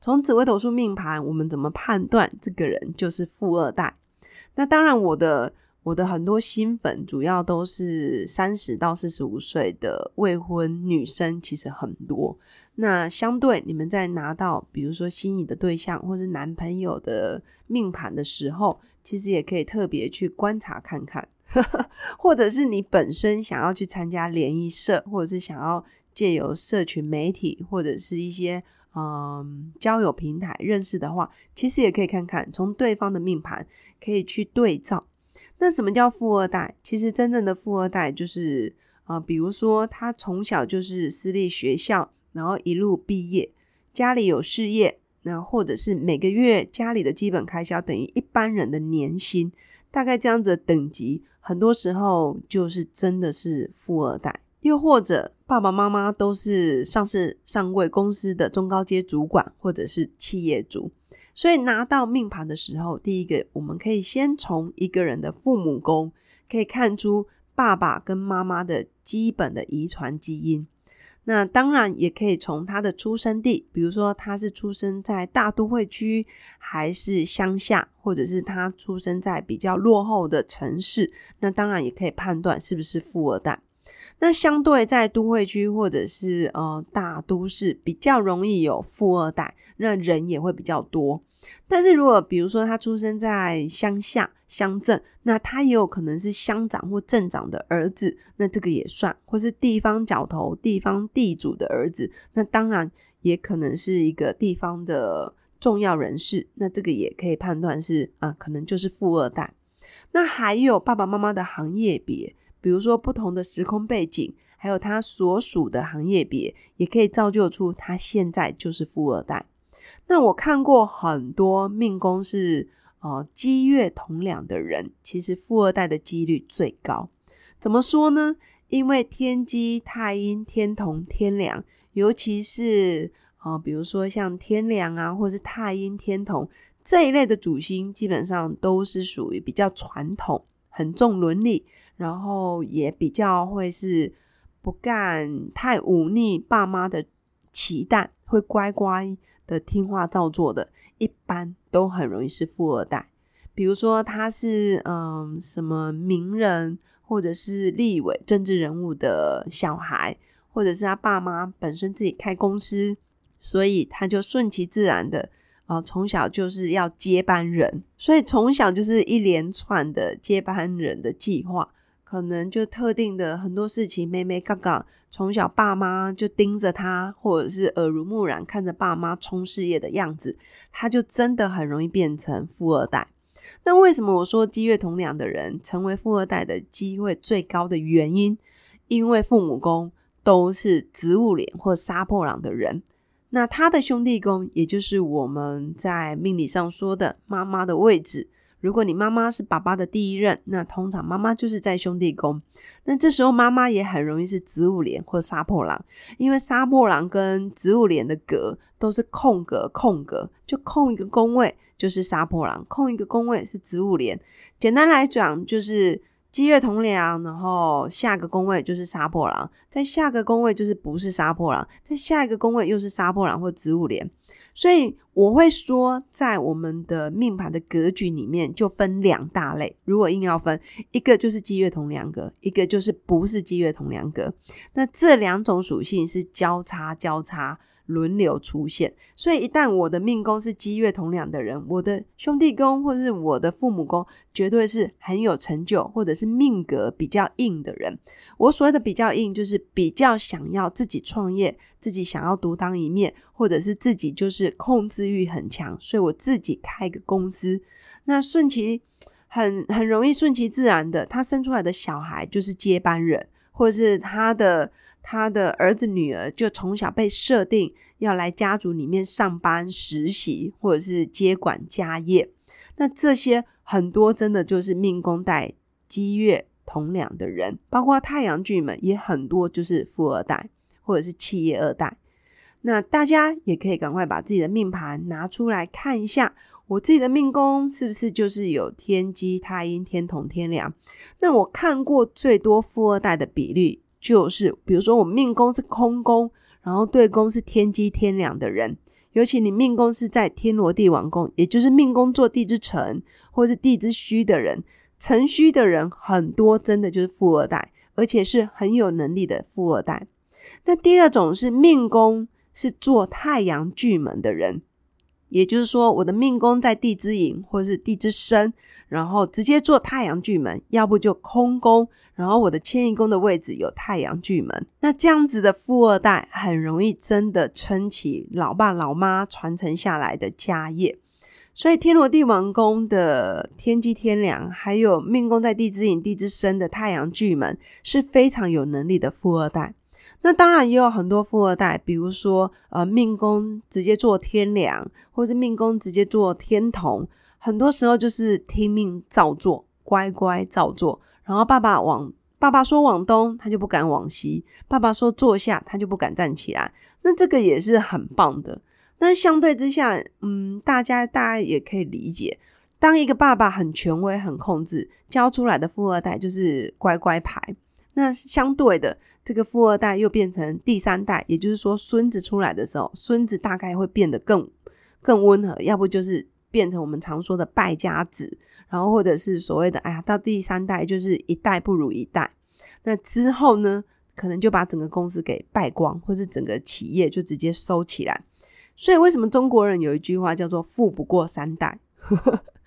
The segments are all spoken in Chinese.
从紫微斗数命盘，我们怎么判断这个人就是富二代？那当然，我的我的很多新粉主要都是三十到四十五岁的未婚女生，其实很多。那相对你们在拿到比如说心仪的对象或是男朋友的命盘的时候，其实也可以特别去观察看看，或者是你本身想要去参加联谊社，或者是想要借由社群媒体或者是一些。嗯，交友平台认识的话，其实也可以看看从对方的命盘可以去对照。那什么叫富二代？其实真正的富二代就是啊，比如说他从小就是私立学校，然后一路毕业，家里有事业，那或者是每个月家里的基本开销等于一般人的年薪，大概这样子的等级，很多时候就是真的是富二代。又或者爸爸妈妈都是上市上柜公司的中高阶主管，或者是企业主，所以拿到命盘的时候，第一个我们可以先从一个人的父母宫可以看出爸爸跟妈妈的基本的遗传基因。那当然也可以从他的出生地，比如说他是出生在大都会区，还是乡下，或者是他出生在比较落后的城市，那当然也可以判断是不是富二代。那相对在都会区或者是呃大都市比较容易有富二代，那人也会比较多。但是如果比如说他出生在乡下乡镇，那他也有可能是乡长或镇长的儿子，那这个也算，或是地方角头、地方地主的儿子，那当然也可能是一个地方的重要人士，那这个也可以判断是啊，可能就是富二代。那还有爸爸妈妈的行业别。比如说，不同的时空背景，还有他所属的行业别，也可以造就出他现在就是富二代。那我看过很多命宫是呃积月同两的人，其实富二代的几率最高。怎么说呢？因为天机、太阴、天同、天梁，尤其是啊，比如说像天梁啊，或是太阴、天同这一类的主星，基本上都是属于比较传统，很重伦理。然后也比较会是不干太忤逆爸妈的期待，会乖乖的听话照做的，一般都很容易是富二代。比如说他是嗯什么名人，或者是立委、政治人物的小孩，或者是他爸妈本身自己开公司，所以他就顺其自然的啊，从小就是要接班人，所以从小就是一连串的接班人的计划。可能就特定的很多事情，妹妹刚刚从小爸妈就盯着他，或者是耳濡目染看着爸妈冲事业的样子，他就真的很容易变成富二代。那为什么我说积月同梁的人成为富二代的机会最高的原因？因为父母宫都是植物脸或杀破狼的人，那他的兄弟宫，也就是我们在命理上说的妈妈的位置。如果你妈妈是爸爸的第一任，那通常妈妈就是在兄弟宫，那这时候妈妈也很容易是子午连或杀破狼，因为杀破狼跟子午连的格都是空格空格，就空一个宫位就是杀破狼，空一个宫位是子午连。简单来讲就是。积月同梁，然后下个宫位就是杀破狼，在下个宫位就是不是杀破狼，在下一个宫位又是杀破狼或子午连，所以我会说，在我们的命盘的格局里面就分两大类。如果硬要分，一个就是积月同梁格，一个就是不是积月同梁格。那这两种属性是交叉交叉。轮流出现，所以一旦我的命宫是积月同两的人，我的兄弟宫或是我的父母宫，绝对是很有成就，或者是命格比较硬的人。我所谓的比较硬，就是比较想要自己创业，自己想要独当一面，或者是自己就是控制欲很强，所以我自己开个公司，那顺其很很容易顺其自然的，他生出来的小孩就是接班人，或者是他的。他的儿子女儿就从小被设定要来家族里面上班实习，或者是接管家业。那这些很多真的就是命宫带积月同两的人，包括太阳巨门也很多就是富二代或者是企业二代。那大家也可以赶快把自己的命盘拿出来看一下，我自己的命宫是不是就是有天机、太阴、天同、天梁？那我看过最多富二代的比例，就是比如说我命宫是空宫，然后对宫是天机、天梁的人，尤其你命宫是在天罗地网宫，也就是命宫做地之辰或是地之虚的人，辰虚的人很多，真的就是富二代，而且是很有能力的富二代。那第二种是命宫。是做太阳巨门的人，也就是说，我的命宫在地之寅或是地之申，然后直接做太阳巨门，要不就空宫，然后我的迁移宫的位置有太阳巨门，那这样子的富二代很容易真的撑起老爸老妈传承下来的家业。所以天罗地网宫的天机天梁，还有命宫在地之寅地之申的太阳巨门，是非常有能力的富二代。那当然也有很多富二代，比如说呃命宫直接做天梁，或是命宫直接做天同，很多时候就是听命照做，乖乖照做。然后爸爸往爸爸说往东，他就不敢往西；爸爸说坐下，他就不敢站起来。那这个也是很棒的。那相对之下，嗯，大家大家也可以理解，当一个爸爸很权威、很控制，教出来的富二代就是乖乖牌。那相对的。这个富二代又变成第三代，也就是说，孙子出来的时候，孙子大概会变得更更温和，要不就是变成我们常说的败家子，然后或者是所谓的哎呀，到第三代就是一代不如一代。那之后呢，可能就把整个公司给败光，或是整个企业就直接收起来。所以，为什么中国人有一句话叫做“富不过三代”？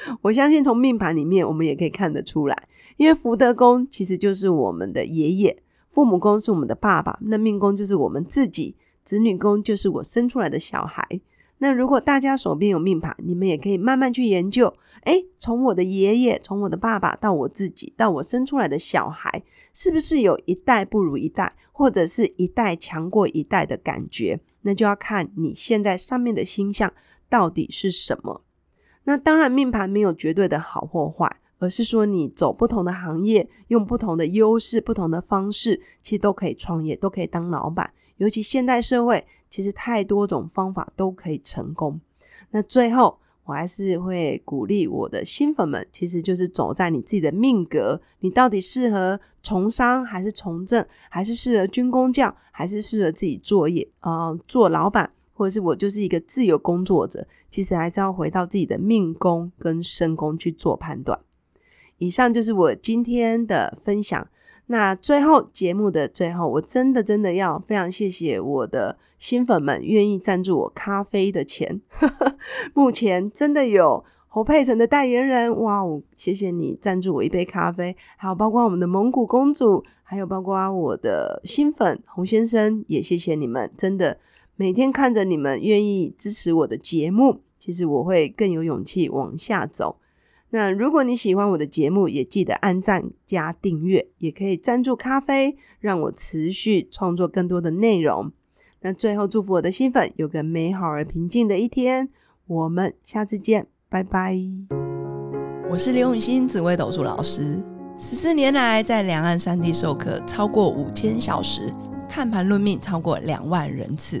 我相信从命盘里面我们也可以看得出来，因为福德宫其实就是我们的爷爷。父母宫是我们的爸爸，那命宫就是我们自己，子女宫就是我生出来的小孩。那如果大家手边有命盘，你们也可以慢慢去研究。诶，从我的爷爷，从我的爸爸到我自己，到我生出来的小孩，是不是有一代不如一代，或者是一代强过一代的感觉？那就要看你现在上面的星象到底是什么。那当然，命盘没有绝对的好或坏。而是说，你走不同的行业，用不同的优势、不同的方式，其实都可以创业，都可以当老板。尤其现代社会，其实太多种方法都可以成功。那最后，我还是会鼓励我的新粉们，其实就是走在你自己的命格，你到底适合从商还是从政，还是适合军工教，还是适合自己作业啊，做老板，或者是我就是一个自由工作者，其实还是要回到自己的命宫跟身宫去做判断。以上就是我今天的分享。那最后节目的最后，我真的真的要非常谢谢我的新粉们愿意赞助我咖啡的钱。目前真的有侯佩岑的代言人，哇哦，谢谢你赞助我一杯咖啡。还有包括我们的蒙古公主，还有包括我的新粉洪先生，也谢谢你们。真的每天看着你们愿意支持我的节目，其实我会更有勇气往下走。那如果你喜欢我的节目，也记得按赞加订阅，也可以赞助咖啡，让我持续创作更多的内容。那最后祝福我的新粉有个美好而平静的一天，我们下次见，拜拜。我是刘永新紫微斗数老师，十四年来在两岸三地授课超过五千小时，看盘论命超过两万人次，